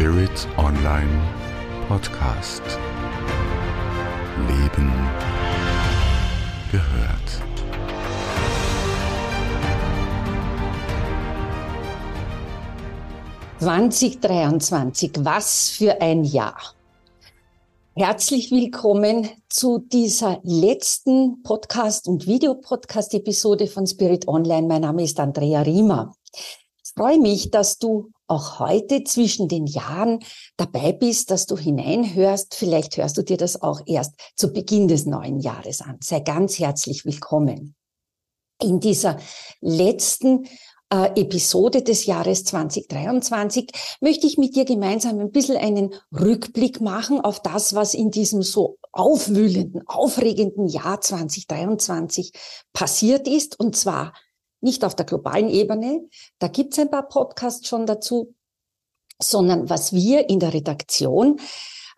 Spirit Online Podcast. Leben gehört. »2023, was für ein Jahr!« Herzlich willkommen zu dieser letzten Podcast- und Videopodcast-Episode von Spirit Online. Mein Name ist Andrea Riemer. Ich freue mich, dass du auch heute zwischen den Jahren dabei bist, dass du hineinhörst. Vielleicht hörst du dir das auch erst zu Beginn des neuen Jahres an. Sei ganz herzlich willkommen. In dieser letzten äh, Episode des Jahres 2023 möchte ich mit dir gemeinsam ein bisschen einen Rückblick machen auf das, was in diesem so aufwühlenden, aufregenden Jahr 2023 passiert ist. Und zwar nicht auf der globalen Ebene, da gibt's ein paar Podcasts schon dazu, sondern was wir in der Redaktion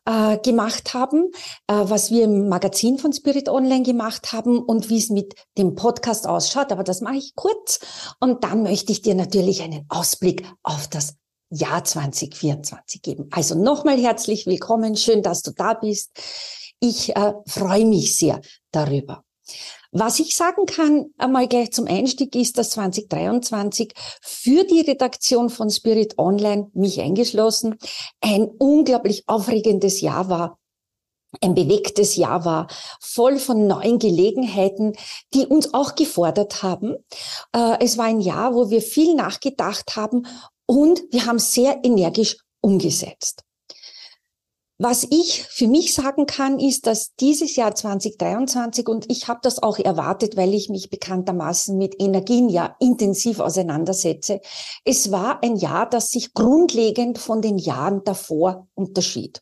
äh, gemacht haben, äh, was wir im Magazin von Spirit Online gemacht haben und wie es mit dem Podcast ausschaut. Aber das mache ich kurz. Und dann möchte ich dir natürlich einen Ausblick auf das Jahr 2024 geben. Also nochmal herzlich willkommen. Schön, dass du da bist. Ich äh, freue mich sehr darüber. Was ich sagen kann, einmal gleich zum Einstieg, ist, dass 2023 für die Redaktion von Spirit Online, mich eingeschlossen, ein unglaublich aufregendes Jahr war ein bewegtes Jahr war, voll von neuen Gelegenheiten, die uns auch gefordert haben. Äh, es war ein Jahr, wo wir viel nachgedacht haben und wir haben sehr energisch umgesetzt. Was ich für mich sagen kann, ist, dass dieses Jahr 2023, und ich habe das auch erwartet, weil ich mich bekanntermaßen mit Energien ja intensiv auseinandersetze, es war ein Jahr, das sich grundlegend von den Jahren davor unterschied.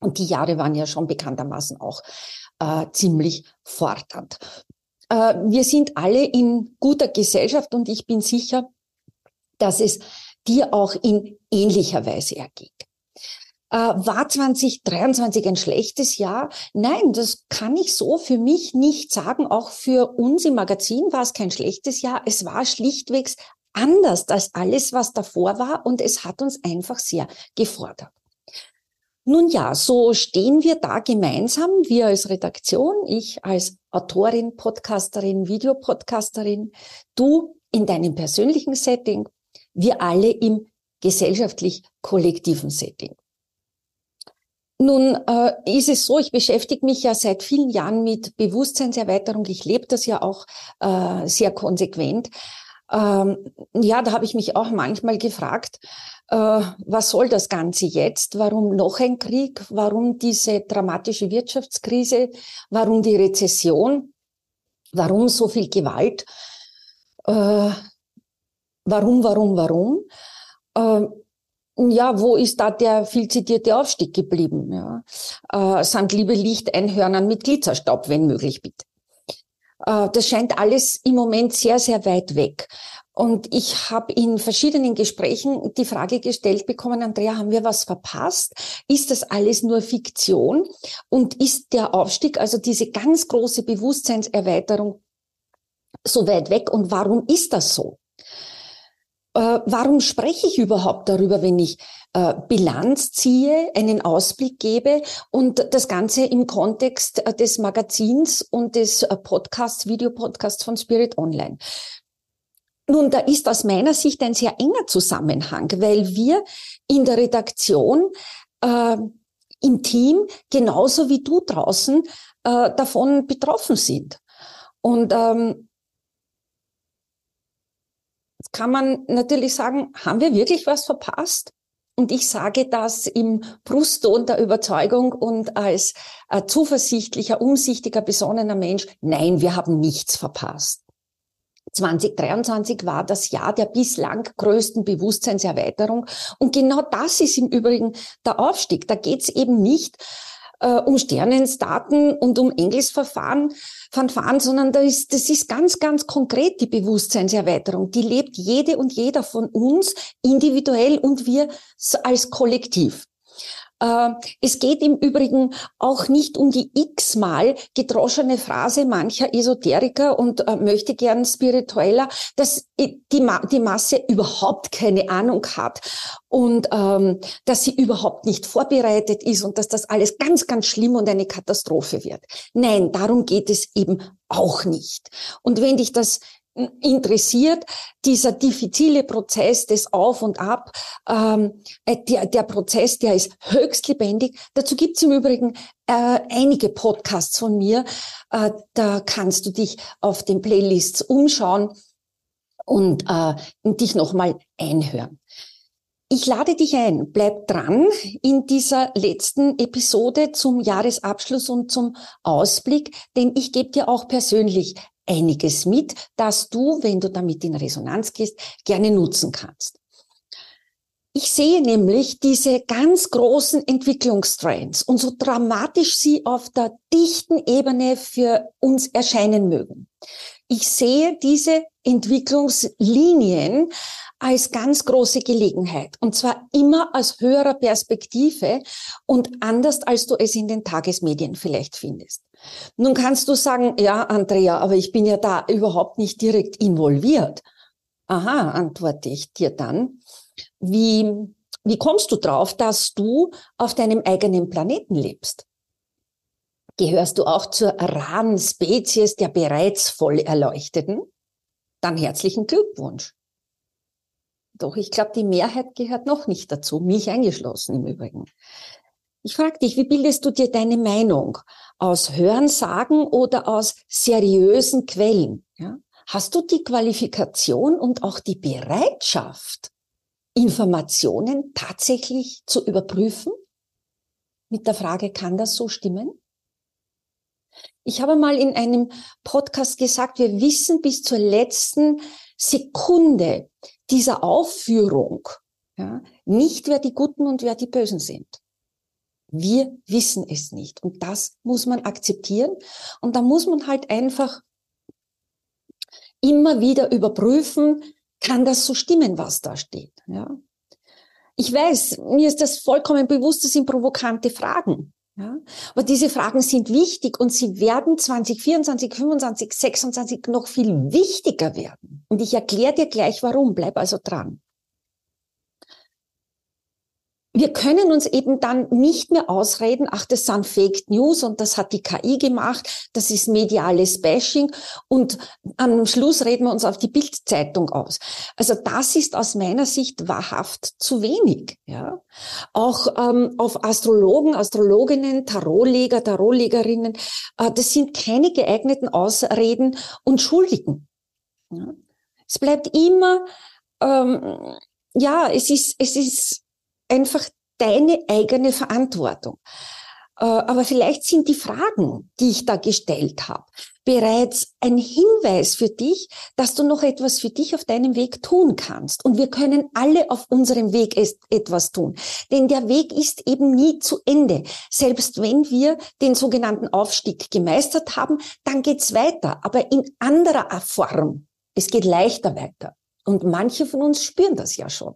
Und die Jahre waren ja schon bekanntermaßen auch äh, ziemlich fordernd. Äh, wir sind alle in guter Gesellschaft und ich bin sicher, dass es dir auch in ähnlicher Weise ergeht. Äh, war 2023 ein schlechtes Jahr? Nein, das kann ich so für mich nicht sagen. Auch für uns im Magazin war es kein schlechtes Jahr. Es war schlichtwegs anders als alles, was davor war und es hat uns einfach sehr gefordert. Nun ja, so stehen wir da gemeinsam, wir als Redaktion, ich als Autorin, Podcasterin, Videopodcasterin, du in deinem persönlichen Setting, wir alle im gesellschaftlich kollektiven Setting. Nun äh, ist es so, ich beschäftige mich ja seit vielen Jahren mit Bewusstseinserweiterung. Ich lebe das ja auch äh, sehr konsequent. Ähm, ja, da habe ich mich auch manchmal gefragt, äh, was soll das Ganze jetzt? Warum noch ein Krieg? Warum diese dramatische Wirtschaftskrise? Warum die Rezession? Warum so viel Gewalt? Äh, warum, warum, warum? Ja, wo ist da der viel zitierte Aufstieg geblieben? Ja. Äh, sind liebe Lichteinhörnern mit Glitzerstaub, wenn möglich, bitte. Äh, das scheint alles im Moment sehr, sehr weit weg. Und ich habe in verschiedenen Gesprächen die Frage gestellt bekommen, Andrea, haben wir was verpasst? Ist das alles nur Fiktion? Und ist der Aufstieg, also diese ganz große Bewusstseinserweiterung, so weit weg? Und warum ist das so? Äh, warum spreche ich überhaupt darüber, wenn ich äh, Bilanz ziehe, einen Ausblick gebe und das Ganze im Kontext äh, des Magazins und des äh, Podcasts, Videopodcasts von Spirit Online? Nun, da ist aus meiner Sicht ein sehr enger Zusammenhang, weil wir in der Redaktion, äh, im Team, genauso wie du draußen, äh, davon betroffen sind. Und ähm, kann man natürlich sagen, haben wir wirklich was verpasst? Und ich sage das im Brustton der Überzeugung und als äh, zuversichtlicher, umsichtiger, besonnener Mensch. Nein, wir haben nichts verpasst. 2023 war das Jahr der bislang größten Bewusstseinserweiterung. Und genau das ist im Übrigen der Aufstieg. Da geht es eben nicht äh, um Sternensdaten und um Engelsverfahren, Fanfaren, sondern da ist, das ist ganz, ganz konkret die Bewusstseinserweiterung. Die lebt jede und jeder von uns individuell und wir als Kollektiv. Äh, es geht im Übrigen auch nicht um die x-mal gedroschene Phrase mancher Esoteriker und äh, möchte gern spiritueller, dass die, die Masse überhaupt keine Ahnung hat und ähm, dass sie überhaupt nicht vorbereitet ist und dass das alles ganz, ganz schlimm und eine Katastrophe wird. Nein, darum geht es eben auch nicht. Und wenn dich das interessiert, dieser diffizile Prozess des Auf und Ab, ähm, äh, der, der Prozess, der ist höchst lebendig. Dazu gibt's im Übrigen äh, einige Podcasts von mir. Äh, da kannst du dich auf den Playlists umschauen und äh, dich nochmal einhören. Ich lade dich ein, bleib dran in dieser letzten Episode zum Jahresabschluss und zum Ausblick, denn ich gebe dir auch persönlich einiges mit, das du, wenn du damit in Resonanz gehst, gerne nutzen kannst. Ich sehe nämlich diese ganz großen Entwicklungstrends und so dramatisch sie auf der dichten Ebene für uns erscheinen mögen. Ich sehe diese Entwicklungslinien als ganz große Gelegenheit. Und zwar immer aus höherer Perspektive und anders, als du es in den Tagesmedien vielleicht findest. Nun kannst du sagen, ja, Andrea, aber ich bin ja da überhaupt nicht direkt involviert. Aha, antworte ich dir dann. Wie, wie kommst du drauf, dass du auf deinem eigenen Planeten lebst? Gehörst du auch zur raren Spezies der bereits voll Erleuchteten? Dann herzlichen Glückwunsch. Doch ich glaube, die Mehrheit gehört noch nicht dazu, mich eingeschlossen im Übrigen. Ich frage dich, wie bildest du dir deine Meinung? Aus Hörensagen oder aus seriösen Quellen? Ja? Hast du die Qualifikation und auch die Bereitschaft, Informationen tatsächlich zu überprüfen? Mit der Frage, kann das so stimmen? Ich habe mal in einem Podcast gesagt, wir wissen bis zur letzten Sekunde dieser Aufführung ja, nicht, wer die Guten und wer die Bösen sind. Wir wissen es nicht. Und das muss man akzeptieren. Und da muss man halt einfach immer wieder überprüfen, kann das so stimmen, was da steht. Ja? Ich weiß, mir ist das vollkommen bewusst, das sind provokante Fragen. Ja? Aber diese Fragen sind wichtig und sie werden 2024, 25, 26 noch viel wichtiger werden. Und ich erkläre dir gleich warum. Bleib also dran wir können uns eben dann nicht mehr ausreden, ach, das sind Fake News und das hat die KI gemacht, das ist mediales Bashing und am Schluss reden wir uns auf die Bildzeitung aus. Also das ist aus meiner Sicht wahrhaft zu wenig. Ja? Auch ähm, auf Astrologen, Astrologinnen, Tarotleger, Tarotlegerinnen, äh, das sind keine geeigneten Ausreden und Schuldigen. Ja? Es bleibt immer, ähm, ja, es ist, es ist einfach deine eigene Verantwortung. Äh, aber vielleicht sind die Fragen, die ich da gestellt habe, bereits ein Hinweis für dich, dass du noch etwas für dich auf deinem Weg tun kannst. Und wir können alle auf unserem Weg etwas tun. Denn der Weg ist eben nie zu Ende. Selbst wenn wir den sogenannten Aufstieg gemeistert haben, dann geht's weiter, aber in anderer Form. Es geht leichter weiter. Und manche von uns spüren das ja schon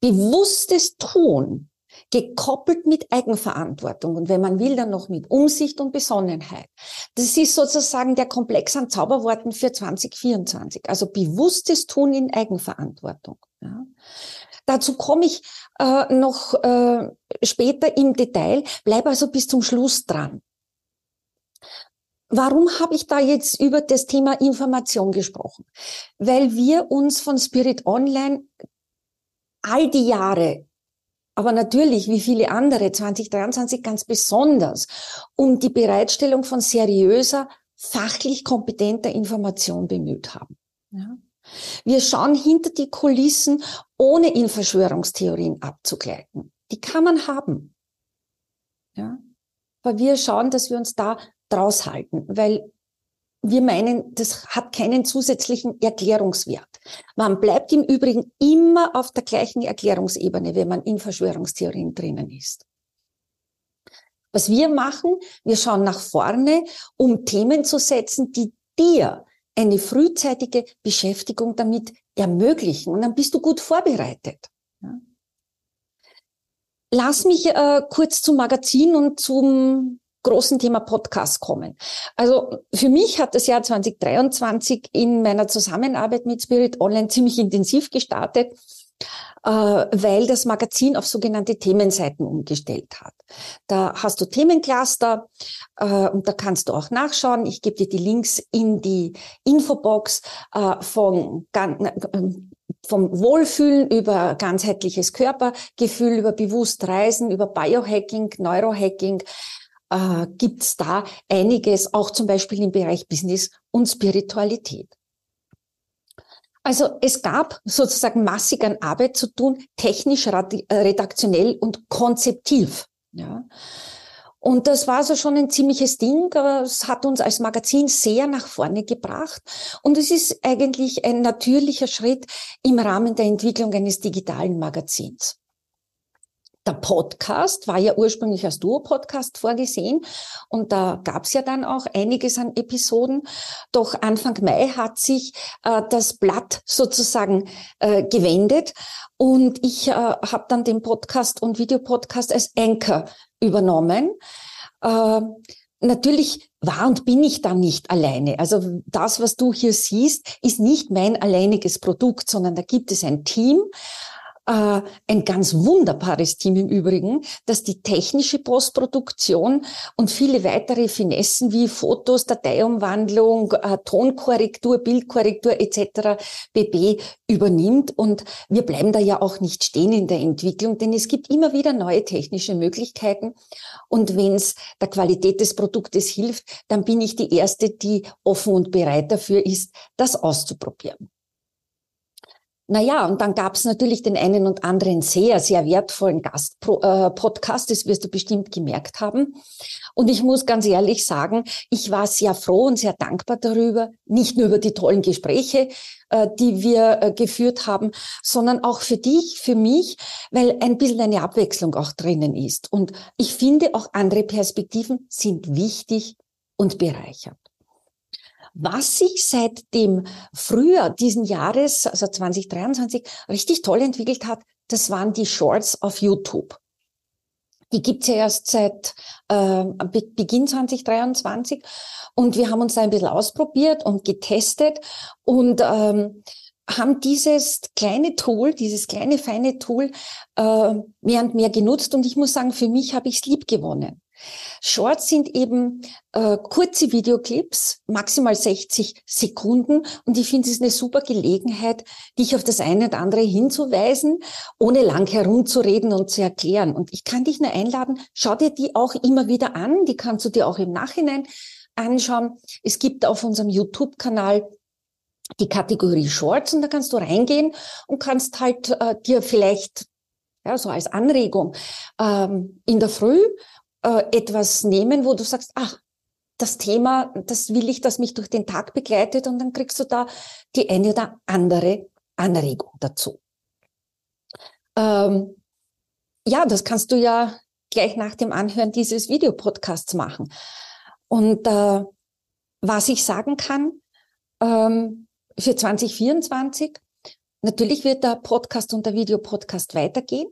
bewusstes Tun, gekoppelt mit Eigenverantwortung und wenn man will, dann noch mit Umsicht und Besonnenheit. Das ist sozusagen der Komplex an Zauberworten für 2024. Also bewusstes Tun in Eigenverantwortung. Ja. Dazu komme ich äh, noch äh, später im Detail, bleib also bis zum Schluss dran. Warum habe ich da jetzt über das Thema Information gesprochen? Weil wir uns von Spirit Online all die Jahre, aber natürlich wie viele andere 2023 ganz besonders, um die Bereitstellung von seriöser, fachlich kompetenter Information bemüht haben. Ja. Wir schauen hinter die Kulissen, ohne in Verschwörungstheorien abzugleiten. Die kann man haben. Ja. Aber wir schauen, dass wir uns da draus halten, weil wir meinen, das hat keinen zusätzlichen Erklärungswert. Man bleibt im Übrigen immer auf der gleichen Erklärungsebene, wenn man in Verschwörungstheorien drinnen ist. Was wir machen, wir schauen nach vorne, um Themen zu setzen, die dir eine frühzeitige Beschäftigung damit ermöglichen. Und dann bist du gut vorbereitet. Lass mich äh, kurz zum Magazin und zum großen Thema Podcast kommen. Also für mich hat das Jahr 2023 in meiner Zusammenarbeit mit Spirit Online ziemlich intensiv gestartet äh, weil das Magazin auf sogenannte Themenseiten umgestellt hat. Da hast du Themencluster äh, und da kannst du auch nachschauen. Ich gebe dir die Links in die Infobox äh, von vom Wohlfühlen über ganzheitliches Körpergefühl, über bewusst Reisen, über Biohacking, Neurohacking, äh, gibt's da einiges, auch zum Beispiel im Bereich Business und Spiritualität. Also es gab sozusagen massig an Arbeit zu tun, technisch, redaktionell und konzeptiv. Ja. Und das war so schon ein ziemliches Ding. Es hat uns als Magazin sehr nach vorne gebracht. Und es ist eigentlich ein natürlicher Schritt im Rahmen der Entwicklung eines digitalen Magazins. Der Podcast war ja ursprünglich als Duo-Podcast vorgesehen und da gab es ja dann auch einiges an Episoden. Doch Anfang Mai hat sich äh, das Blatt sozusagen äh, gewendet und ich äh, habe dann den Podcast und Videopodcast als Anchor übernommen. Äh, natürlich war und bin ich dann nicht alleine. Also das, was du hier siehst, ist nicht mein alleiniges Produkt, sondern da gibt es ein Team äh, ein ganz wunderbares Team im Übrigen, das die technische Postproduktion und viele weitere Finessen wie Fotos, Dateiumwandlung, äh, Tonkorrektur, Bildkorrektur etc. bb übernimmt. Und wir bleiben da ja auch nicht stehen in der Entwicklung, denn es gibt immer wieder neue technische Möglichkeiten. Und wenn es der Qualität des Produktes hilft, dann bin ich die Erste, die offen und bereit dafür ist, das auszuprobieren. Naja, und dann gab es natürlich den einen und anderen sehr, sehr wertvollen Gastpodcast, äh, das wirst du bestimmt gemerkt haben. Und ich muss ganz ehrlich sagen, ich war sehr froh und sehr dankbar darüber, nicht nur über die tollen Gespräche, äh, die wir äh, geführt haben, sondern auch für dich, für mich, weil ein bisschen eine Abwechslung auch drinnen ist. Und ich finde, auch andere Perspektiven sind wichtig und bereichernd. Was sich seit dem Frühjahr diesen Jahres, also 2023, richtig toll entwickelt hat, das waren die Shorts auf YouTube. Die gibt's ja erst seit äh, Beginn 2023 und wir haben uns da ein bisschen ausprobiert und getestet und ähm, haben dieses kleine Tool, dieses kleine feine Tool äh, mehr und mehr genutzt und ich muss sagen, für mich habe ich es lieb gewonnen. Shorts sind eben äh, kurze Videoclips, maximal 60 Sekunden. Und ich finde, es ist eine super Gelegenheit, dich auf das eine oder andere hinzuweisen, ohne lang herumzureden und zu erklären. Und ich kann dich nur einladen, schau dir die auch immer wieder an. Die kannst du dir auch im Nachhinein anschauen. Es gibt auf unserem YouTube-Kanal die Kategorie Shorts und da kannst du reingehen und kannst halt äh, dir vielleicht ja, so als Anregung ähm, in der Früh äh, etwas nehmen, wo du sagst, ach, das Thema, das will ich, das mich durch den Tag begleitet und dann kriegst du da die eine oder andere Anregung dazu. Ähm, ja, das kannst du ja gleich nach dem Anhören dieses Videopodcasts machen. Und äh, was ich sagen kann, ähm, für 2024 Natürlich wird der Podcast und der Videopodcast weitergehen.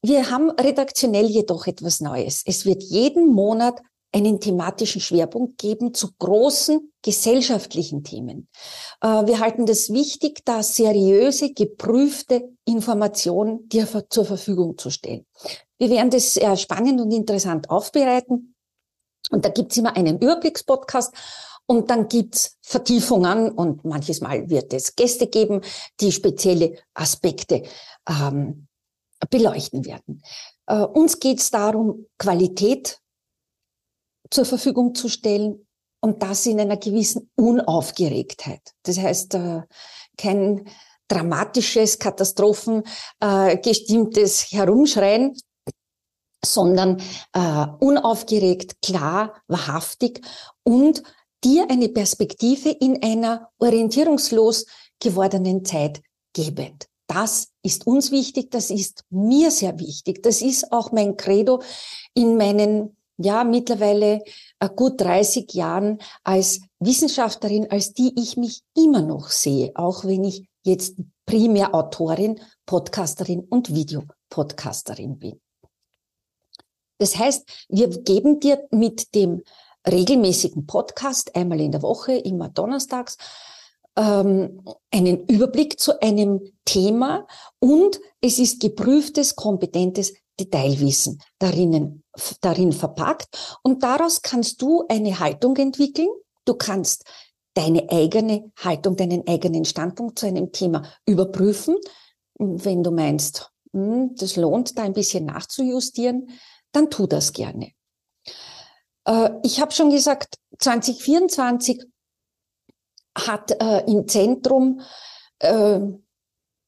Wir haben redaktionell jedoch etwas Neues. Es wird jeden Monat einen thematischen Schwerpunkt geben zu großen gesellschaftlichen Themen. Äh, wir halten das wichtig, da seriöse, geprüfte Informationen dir zur Verfügung zu stellen. Wir werden das spannend und interessant aufbereiten. Und da gibt's immer einen Überblickspodcast und dann gibt's Vertiefungen und manches Mal wird es Gäste geben, die spezielle Aspekte ähm, beleuchten werden. Äh, uns geht's darum, Qualität zur Verfügung zu stellen und das in einer gewissen Unaufgeregtheit. Das heißt, äh, kein dramatisches, katastrophengestimmtes äh, Herumschreien, sondern äh, unaufgeregt, klar, wahrhaftig und dir eine Perspektive in einer orientierungslos gewordenen Zeit gebend. Das ist uns wichtig, das ist mir sehr wichtig. Das ist auch mein Credo in meinen, ja, mittlerweile äh, gut 30 Jahren als Wissenschaftlerin, als die ich mich immer noch sehe, auch wenn ich jetzt primär Autorin, Podcasterin und Videopodcasterin bin. Das heißt, wir geben dir mit dem regelmäßigen Podcast einmal in der Woche, immer donnerstags, ähm, einen Überblick zu einem Thema und es ist geprüftes, kompetentes Detailwissen darin, darin verpackt und daraus kannst du eine Haltung entwickeln. Du kannst deine eigene Haltung, deinen eigenen Standpunkt zu einem Thema überprüfen. Wenn du meinst, hm, das lohnt, da ein bisschen nachzujustieren, dann tu das gerne. Äh, ich habe schon gesagt, 2024 hat äh, im Zentrum äh,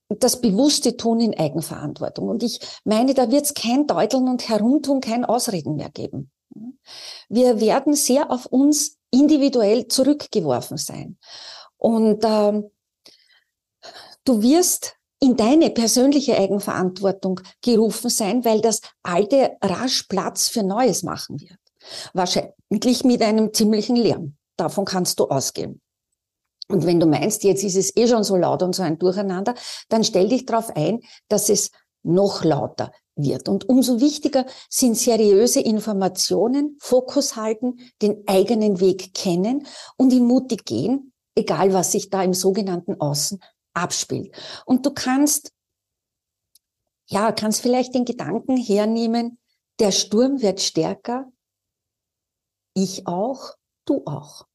das bewusste Tun in Eigenverantwortung. Und ich meine, da wird es kein Deuteln und Herumtun, kein Ausreden mehr geben. Wir werden sehr auf uns individuell zurückgeworfen sein. Und ähm, du wirst in deine persönliche Eigenverantwortung gerufen sein, weil das Alte rasch Platz für Neues machen wird. Wahrscheinlich mit einem ziemlichen Lärm. Davon kannst du ausgehen. Und wenn du meinst, jetzt ist es eh schon so laut und so ein Durcheinander, dann stell dich darauf ein, dass es noch lauter wird. Und umso wichtiger sind seriöse Informationen, Fokus halten, den eigenen Weg kennen und ihn mutig gehen, egal was sich da im sogenannten Außen abspielt. Und du kannst, ja, kannst vielleicht den Gedanken hernehmen, der Sturm wird stärker, ich auch, du auch.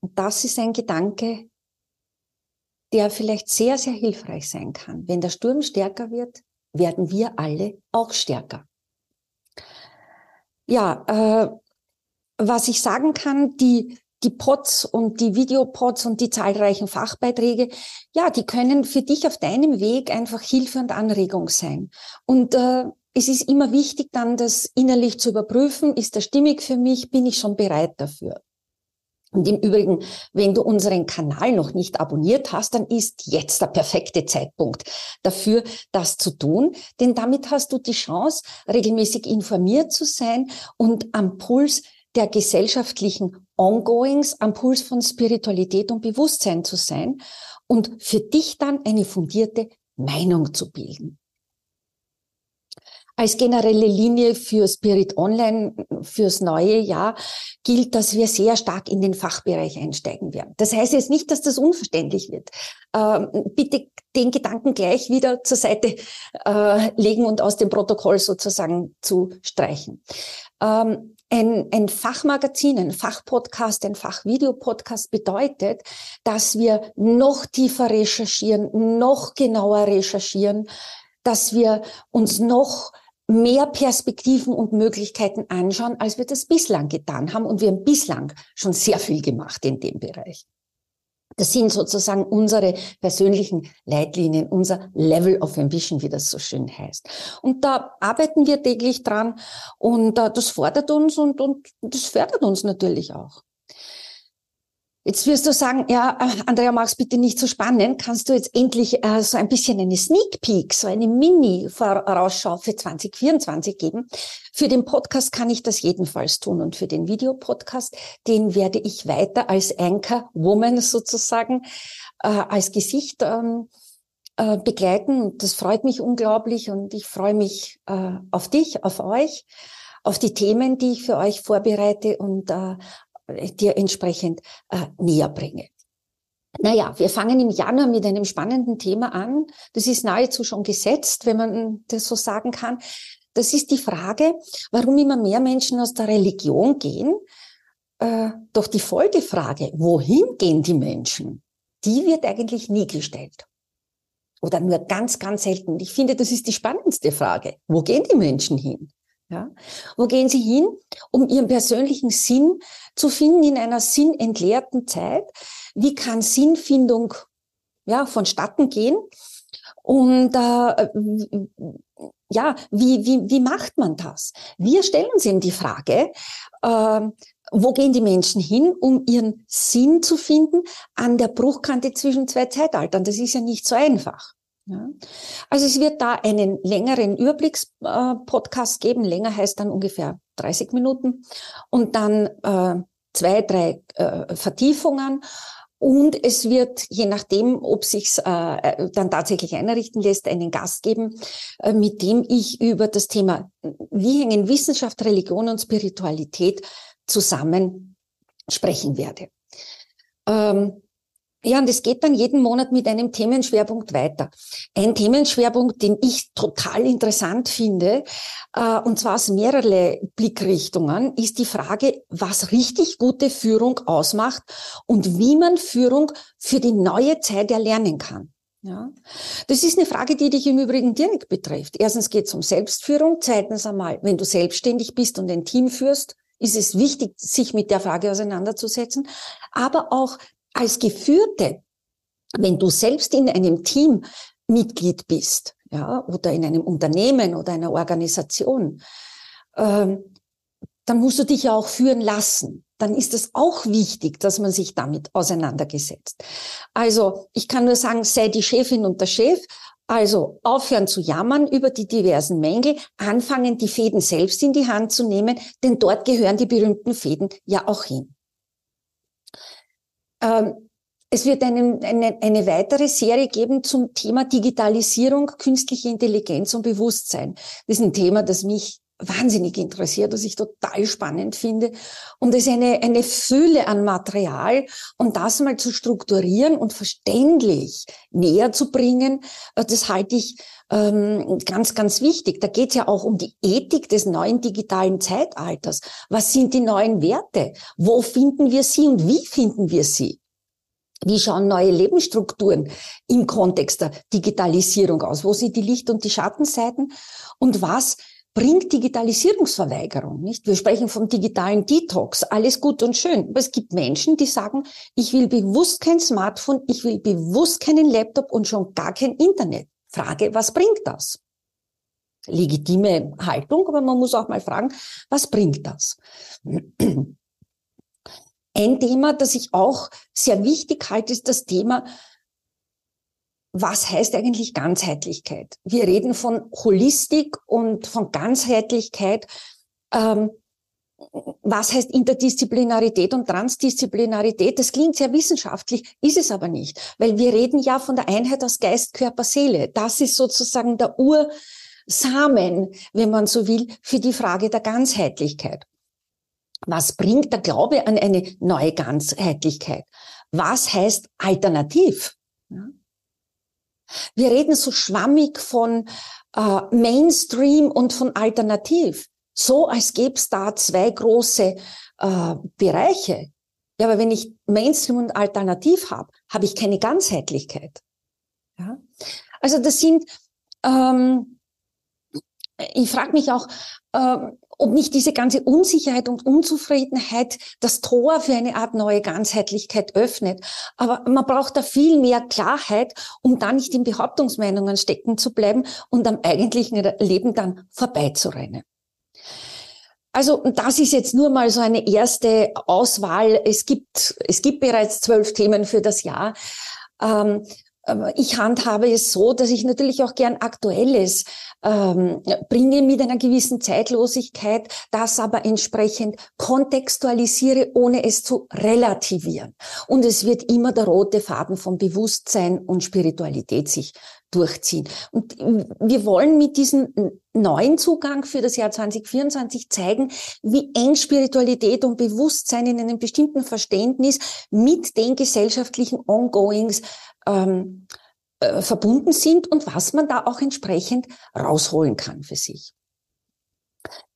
Und das ist ein Gedanke, der vielleicht sehr, sehr hilfreich sein kann. Wenn der Sturm stärker wird, werden wir alle auch stärker. Ja, äh, was ich sagen kann, die, die Pods und die Videopods und die zahlreichen Fachbeiträge, ja, die können für dich auf deinem Weg einfach Hilfe und Anregung sein. Und äh, es ist immer wichtig, dann das innerlich zu überprüfen, ist das stimmig für mich, bin ich schon bereit dafür. Und im Übrigen, wenn du unseren Kanal noch nicht abonniert hast, dann ist jetzt der perfekte Zeitpunkt dafür, das zu tun. Denn damit hast du die Chance, regelmäßig informiert zu sein und am Puls der gesellschaftlichen Ongoings, am Puls von Spiritualität und Bewusstsein zu sein und für dich dann eine fundierte Meinung zu bilden. Als generelle Linie für Spirit Online fürs neue Jahr gilt, dass wir sehr stark in den Fachbereich einsteigen werden. Das heißt jetzt nicht, dass das unverständlich wird. Ähm, bitte den Gedanken gleich wieder zur Seite äh, legen und aus dem Protokoll sozusagen zu streichen. Ähm, ein, ein Fachmagazin, ein Fachpodcast, ein Fachvideopodcast bedeutet, dass wir noch tiefer recherchieren, noch genauer recherchieren, dass wir uns noch mehr Perspektiven und Möglichkeiten anschauen, als wir das bislang getan haben. Und wir haben bislang schon sehr viel gemacht in dem Bereich. Das sind sozusagen unsere persönlichen Leitlinien, unser Level of Ambition, wie das so schön heißt. Und da arbeiten wir täglich dran und äh, das fordert uns und, und das fördert uns natürlich auch. Jetzt wirst du sagen, ja, äh, Andrea, mach's bitte nicht so spannend. Kannst du jetzt endlich äh, so ein bisschen eine Sneak Peek, so eine Mini-Vorausschau für 2024 geben? Für den Podcast kann ich das jedenfalls tun und für den Videopodcast, den werde ich weiter als Anchor Woman sozusagen äh, als Gesicht ähm, äh, begleiten. Das freut mich unglaublich und ich freue mich äh, auf dich, auf euch auf die Themen, die ich für euch vorbereite und äh, dir entsprechend äh, näher bringe. Naja, wir fangen im Januar mit einem spannenden Thema an. Das ist nahezu schon gesetzt, wenn man das so sagen kann. Das ist die Frage, warum immer mehr Menschen aus der Religion gehen. Äh, doch die Folgefrage, wohin gehen die Menschen, die wird eigentlich nie gestellt. Oder nur ganz, ganz selten. Ich finde, das ist die spannendste Frage. Wo gehen die Menschen hin? Ja? Wo gehen sie hin, um ihren persönlichen Sinn zu finden in einer sinnentleerten Zeit? Wie kann Sinnfindung ja, vonstatten gehen? Und äh, ja, wie, wie, wie macht man das? Wir stellen uns eben die Frage, äh, wo gehen die Menschen hin, um ihren Sinn zu finden an der Bruchkante zwischen zwei Zeitaltern? Das ist ja nicht so einfach. Ja. Also es wird da einen längeren Überblickspodcast geben. Länger heißt dann ungefähr 30 Minuten. Und dann äh, zwei, drei äh, Vertiefungen. Und es wird, je nachdem, ob sich äh, dann tatsächlich einrichten lässt, einen Gast geben, äh, mit dem ich über das Thema, wie hängen Wissenschaft, Religion und Spiritualität zusammen sprechen werde. Ähm, ja, und es geht dann jeden Monat mit einem Themenschwerpunkt weiter. Ein Themenschwerpunkt, den ich total interessant finde, äh, und zwar aus mehrere Blickrichtungen, ist die Frage, was richtig gute Führung ausmacht und wie man Führung für die neue Zeit erlernen kann. Ja, das ist eine Frage, die dich im Übrigen direkt betrifft. Erstens geht es um Selbstführung. Zweitens einmal, wenn du selbstständig bist und ein Team führst, ist es wichtig, sich mit der Frage auseinanderzusetzen. Aber auch als Geführte, wenn du selbst in einem Team Mitglied bist, ja, oder in einem Unternehmen oder einer Organisation, ähm, dann musst du dich ja auch führen lassen. Dann ist es auch wichtig, dass man sich damit auseinandergesetzt. Also ich kann nur sagen, sei die Chefin und der Chef. Also aufhören zu jammern über die diversen Mängel, anfangen die Fäden selbst in die Hand zu nehmen, denn dort gehören die berühmten Fäden ja auch hin. Ähm, es wird eine, eine, eine weitere Serie geben zum Thema Digitalisierung, künstliche Intelligenz und Bewusstsein. Das ist ein Thema, das mich wahnsinnig interessiert, das ich total spannend finde. Und es ist eine, eine Fülle an Material und das mal zu strukturieren und verständlich näher zu bringen, äh, das halte ich ähm, ganz, ganz wichtig. Da geht es ja auch um die Ethik des neuen digitalen Zeitalters. Was sind die neuen Werte? Wo finden wir sie und wie finden wir sie? Wie schauen neue Lebensstrukturen im Kontext der Digitalisierung aus? Wo sind die Licht- und die Schattenseiten? Und was bringt Digitalisierungsverweigerung, nicht? Wir sprechen vom digitalen Detox, alles gut und schön. Aber es gibt Menschen, die sagen, ich will bewusst kein Smartphone, ich will bewusst keinen Laptop und schon gar kein Internet. Frage, was bringt das? Legitime Haltung, aber man muss auch mal fragen, was bringt das? Ein Thema, das ich auch sehr wichtig halte, ist das Thema, was heißt eigentlich Ganzheitlichkeit? Wir reden von Holistik und von Ganzheitlichkeit. Ähm, was heißt Interdisziplinarität und Transdisziplinarität? Das klingt sehr wissenschaftlich, ist es aber nicht, weil wir reden ja von der Einheit aus Geist, Körper, Seele. Das ist sozusagen der Ursamen, wenn man so will, für die Frage der Ganzheitlichkeit. Was bringt der Glaube an eine neue Ganzheitlichkeit? Was heißt alternativ? Wir reden so schwammig von äh, Mainstream und von Alternativ, so als gäbe es da zwei große äh, Bereiche. Ja, aber wenn ich Mainstream und Alternativ habe, habe ich keine Ganzheitlichkeit. Ja? Also das sind, ähm, ich frage mich auch, ähm, ob nicht diese ganze Unsicherheit und Unzufriedenheit das Tor für eine Art neue Ganzheitlichkeit öffnet. Aber man braucht da viel mehr Klarheit, um da nicht in Behauptungsmeinungen stecken zu bleiben und am eigentlichen Leben dann vorbeizurennen. Also das ist jetzt nur mal so eine erste Auswahl. Es gibt, es gibt bereits zwölf Themen für das Jahr. Ähm, ich handhabe es so, dass ich natürlich auch gern Aktuelles ähm, bringe mit einer gewissen Zeitlosigkeit, das aber entsprechend kontextualisiere, ohne es zu relativieren. Und es wird immer der rote Faden von Bewusstsein und Spiritualität sich durchziehen. Und wir wollen mit diesem neuen Zugang für das Jahr 2024 zeigen, wie eng Spiritualität und Bewusstsein in einem bestimmten Verständnis mit den gesellschaftlichen Ongoings ähm, äh, verbunden sind und was man da auch entsprechend rausholen kann für sich.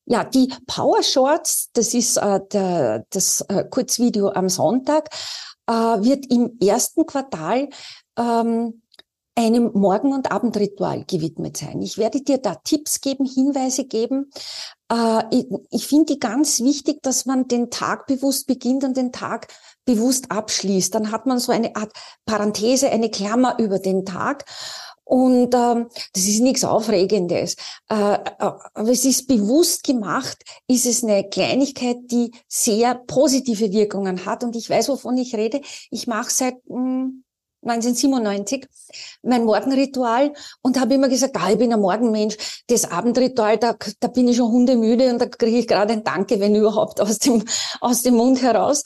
Ja, die Power Shorts, das ist äh, der, das äh, Kurzvideo am Sonntag, äh, wird im ersten Quartal ähm, einem Morgen- und Abendritual gewidmet sein. Ich werde dir da Tipps geben, Hinweise geben. Äh, ich, ich finde die ganz wichtig, dass man den Tag bewusst beginnt und den Tag bewusst abschließt. Dann hat man so eine Art Parenthese, eine Klammer über den Tag. Und ähm, das ist nichts Aufregendes. Äh, äh, aber es ist bewusst gemacht, ist es eine Kleinigkeit, die sehr positive Wirkungen hat. Und ich weiß, wovon ich rede. Ich mache seit mh, hm, 1997 mein Morgenritual und habe immer gesagt, ah, ich bin ein Morgenmensch. Das Abendritual, da, da bin ich schon hundemüde und da kriege ich gerade ein Danke, wenn überhaupt, aus dem, aus dem Mund heraus.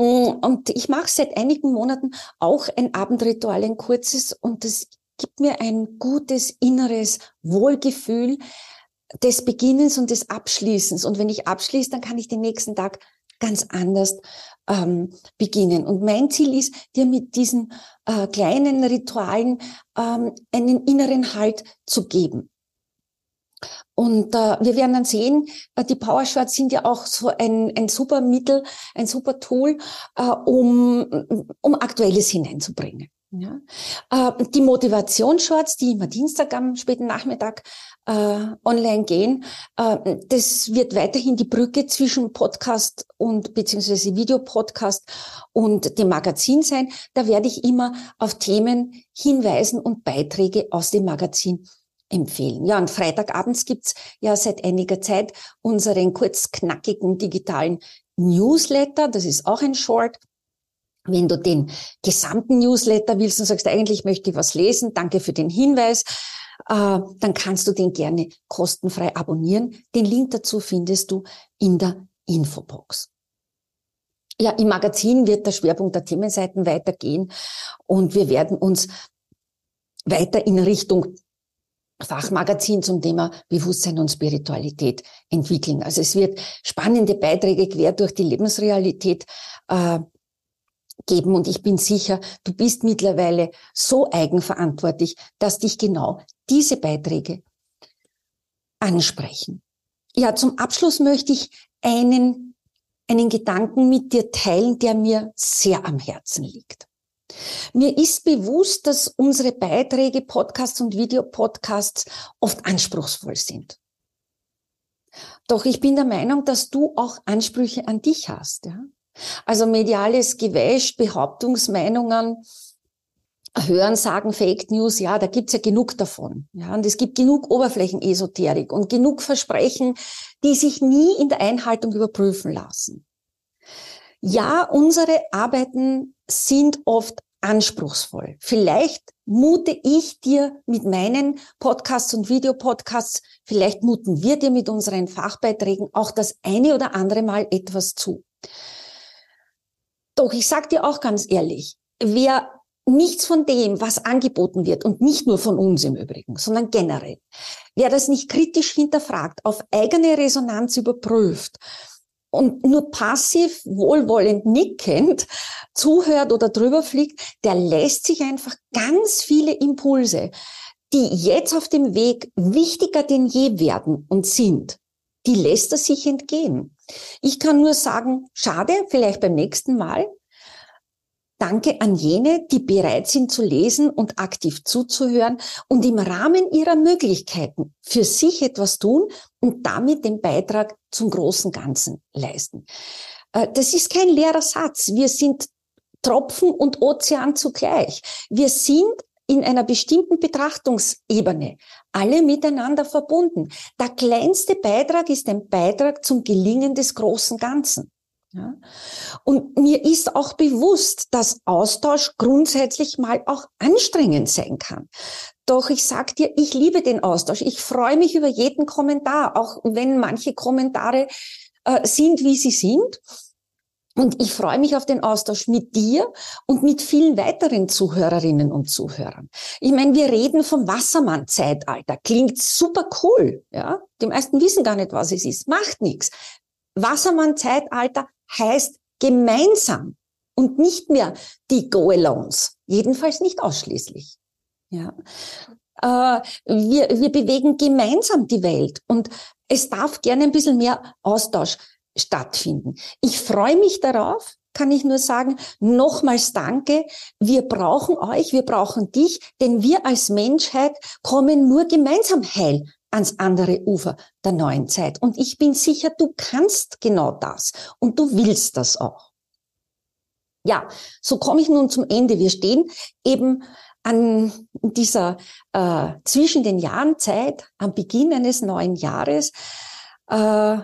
Mm, und ich mache seit einigen Monaten auch ein Abendritual, ein kurzes, und das gibt mir ein gutes inneres Wohlgefühl des Beginnens und des Abschließens. Und wenn ich abschließe, dann kann ich den nächsten Tag ganz anders ähm, beginnen. Und mein Ziel ist, dir mit diesen äh, kleinen Ritualen ähm, einen inneren Halt zu geben. Und äh, wir werden dann sehen, äh, die Power Shorts sind ja auch so ein, ein super Mittel, ein super Tool, äh, um, um Aktuelles hineinzubringen. Ja. Äh, die Motivationsshorts, die immer Dienstag am späten Nachmittag äh, online gehen, äh, das wird weiterhin die Brücke zwischen Podcast und beziehungsweise Videopodcast und dem Magazin sein. Da werde ich immer auf Themen hinweisen und Beiträge aus dem Magazin empfehlen. Ja, und Freitagabends gibt's ja seit einiger Zeit unseren kurz knackigen digitalen Newsletter. Das ist auch ein Short. Wenn du den gesamten Newsletter willst und sagst, eigentlich möchte ich was lesen, danke für den Hinweis, äh, dann kannst du den gerne kostenfrei abonnieren. Den Link dazu findest du in der Infobox. Ja, im Magazin wird der Schwerpunkt der Themenseiten weitergehen und wir werden uns weiter in Richtung Fachmagazin zum Thema Bewusstsein und Spiritualität entwickeln. Also es wird spannende Beiträge quer durch die Lebensrealität äh, geben und ich bin sicher, du bist mittlerweile so eigenverantwortlich, dass dich genau diese Beiträge ansprechen. Ja, zum Abschluss möchte ich einen, einen Gedanken mit dir teilen, der mir sehr am Herzen liegt. Mir ist bewusst, dass unsere Beiträge, Podcasts und Videopodcasts oft anspruchsvoll sind. Doch ich bin der Meinung, dass du auch Ansprüche an dich hast. Ja? Also mediales Gewäsch, Behauptungsmeinungen, Hören, Sagen, Fake News, ja, da gibt's ja genug davon. Ja, und es gibt genug Oberflächenesoterik und genug Versprechen, die sich nie in der Einhaltung überprüfen lassen. Ja, unsere Arbeiten sind oft anspruchsvoll. Vielleicht mute ich dir mit meinen Podcasts und Videopodcasts, vielleicht muten wir dir mit unseren Fachbeiträgen auch das eine oder andere Mal etwas zu. Doch ich sag dir auch ganz ehrlich, wer nichts von dem, was angeboten wird, und nicht nur von uns im Übrigen, sondern generell, wer das nicht kritisch hinterfragt, auf eigene Resonanz überprüft und nur passiv, wohlwollend nickend zuhört oder drüber fliegt, der lässt sich einfach ganz viele Impulse, die jetzt auf dem Weg wichtiger denn je werden und sind, die lässt er sich entgehen. Ich kann nur sagen, schade, vielleicht beim nächsten Mal. Danke an jene, die bereit sind zu lesen und aktiv zuzuhören und im Rahmen ihrer Möglichkeiten für sich etwas tun und damit den Beitrag zum großen Ganzen leisten. Äh, das ist kein leerer Satz. Wir sind Tropfen und Ozean zugleich. Wir sind in einer bestimmten Betrachtungsebene alle miteinander verbunden. Der kleinste Beitrag ist ein Beitrag zum Gelingen des großen Ganzen. Ja? Und mir ist auch bewusst, dass Austausch grundsätzlich mal auch anstrengend sein kann. Doch ich sag dir, ich liebe den Austausch. Ich freue mich über jeden Kommentar, auch wenn manche Kommentare äh, sind, wie sie sind. Und ich freue mich auf den Austausch mit dir und mit vielen weiteren Zuhörerinnen und Zuhörern. Ich meine, wir reden vom Wassermann-Zeitalter. Klingt super cool. Ja? Die meisten wissen gar nicht, was es ist. Macht nichts. Wassermann-Zeitalter heißt gemeinsam und nicht mehr die Go-Alons. Jedenfalls nicht ausschließlich. Ja. Äh, wir, wir bewegen gemeinsam die Welt und es darf gerne ein bisschen mehr Austausch stattfinden. Ich freue mich darauf, kann ich nur sagen, nochmals danke. Wir brauchen euch, wir brauchen dich, denn wir als Menschheit kommen nur gemeinsam heil ans andere Ufer der neuen Zeit. Und ich bin sicher, du kannst genau das und du willst das auch. Ja, so komme ich nun zum Ende. Wir stehen eben an dieser äh, zwischen den Jahren Zeit, am Beginn eines neuen Jahres. Äh,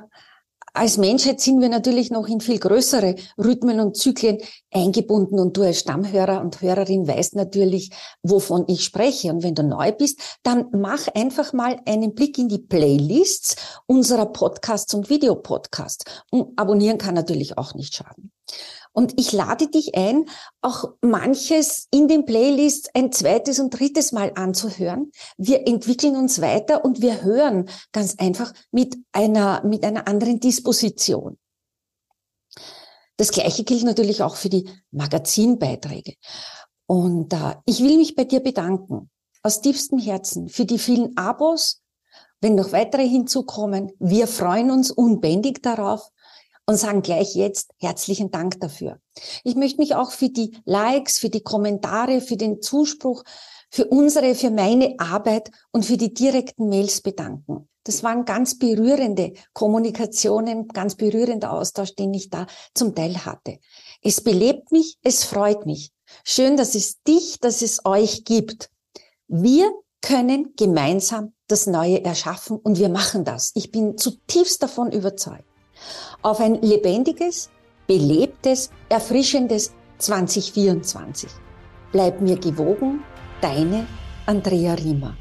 als Menschheit sind wir natürlich noch in viel größere Rhythmen und Zyklen eingebunden und du als Stammhörer und Hörerin weißt natürlich, wovon ich spreche. Und wenn du neu bist, dann mach einfach mal einen Blick in die Playlists unserer Podcasts und Videopodcasts. Abonnieren kann natürlich auch nicht schaden. Und ich lade dich ein, auch manches in den Playlists ein zweites und drittes Mal anzuhören. Wir entwickeln uns weiter und wir hören ganz einfach mit einer, mit einer anderen Disposition. Das Gleiche gilt natürlich auch für die Magazinbeiträge. Und äh, ich will mich bei dir bedanken, aus tiefstem Herzen, für die vielen Abos. Wenn noch weitere hinzukommen, wir freuen uns unbändig darauf und sagen gleich jetzt herzlichen Dank dafür. Ich möchte mich auch für die Likes, für die Kommentare, für den Zuspruch, für unsere, für meine Arbeit und für die direkten Mails bedanken. Das waren ganz berührende Kommunikationen, ganz berührender Austausch, den ich da zum Teil hatte. Es belebt mich, es freut mich. Schön, dass es dich, dass es euch gibt. Wir können gemeinsam das Neue erschaffen und wir machen das. Ich bin zutiefst davon überzeugt auf ein lebendiges, belebtes, erfrischendes 2024. Bleib mir gewogen, deine Andrea Riemer.